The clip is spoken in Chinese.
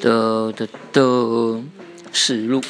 的的的史录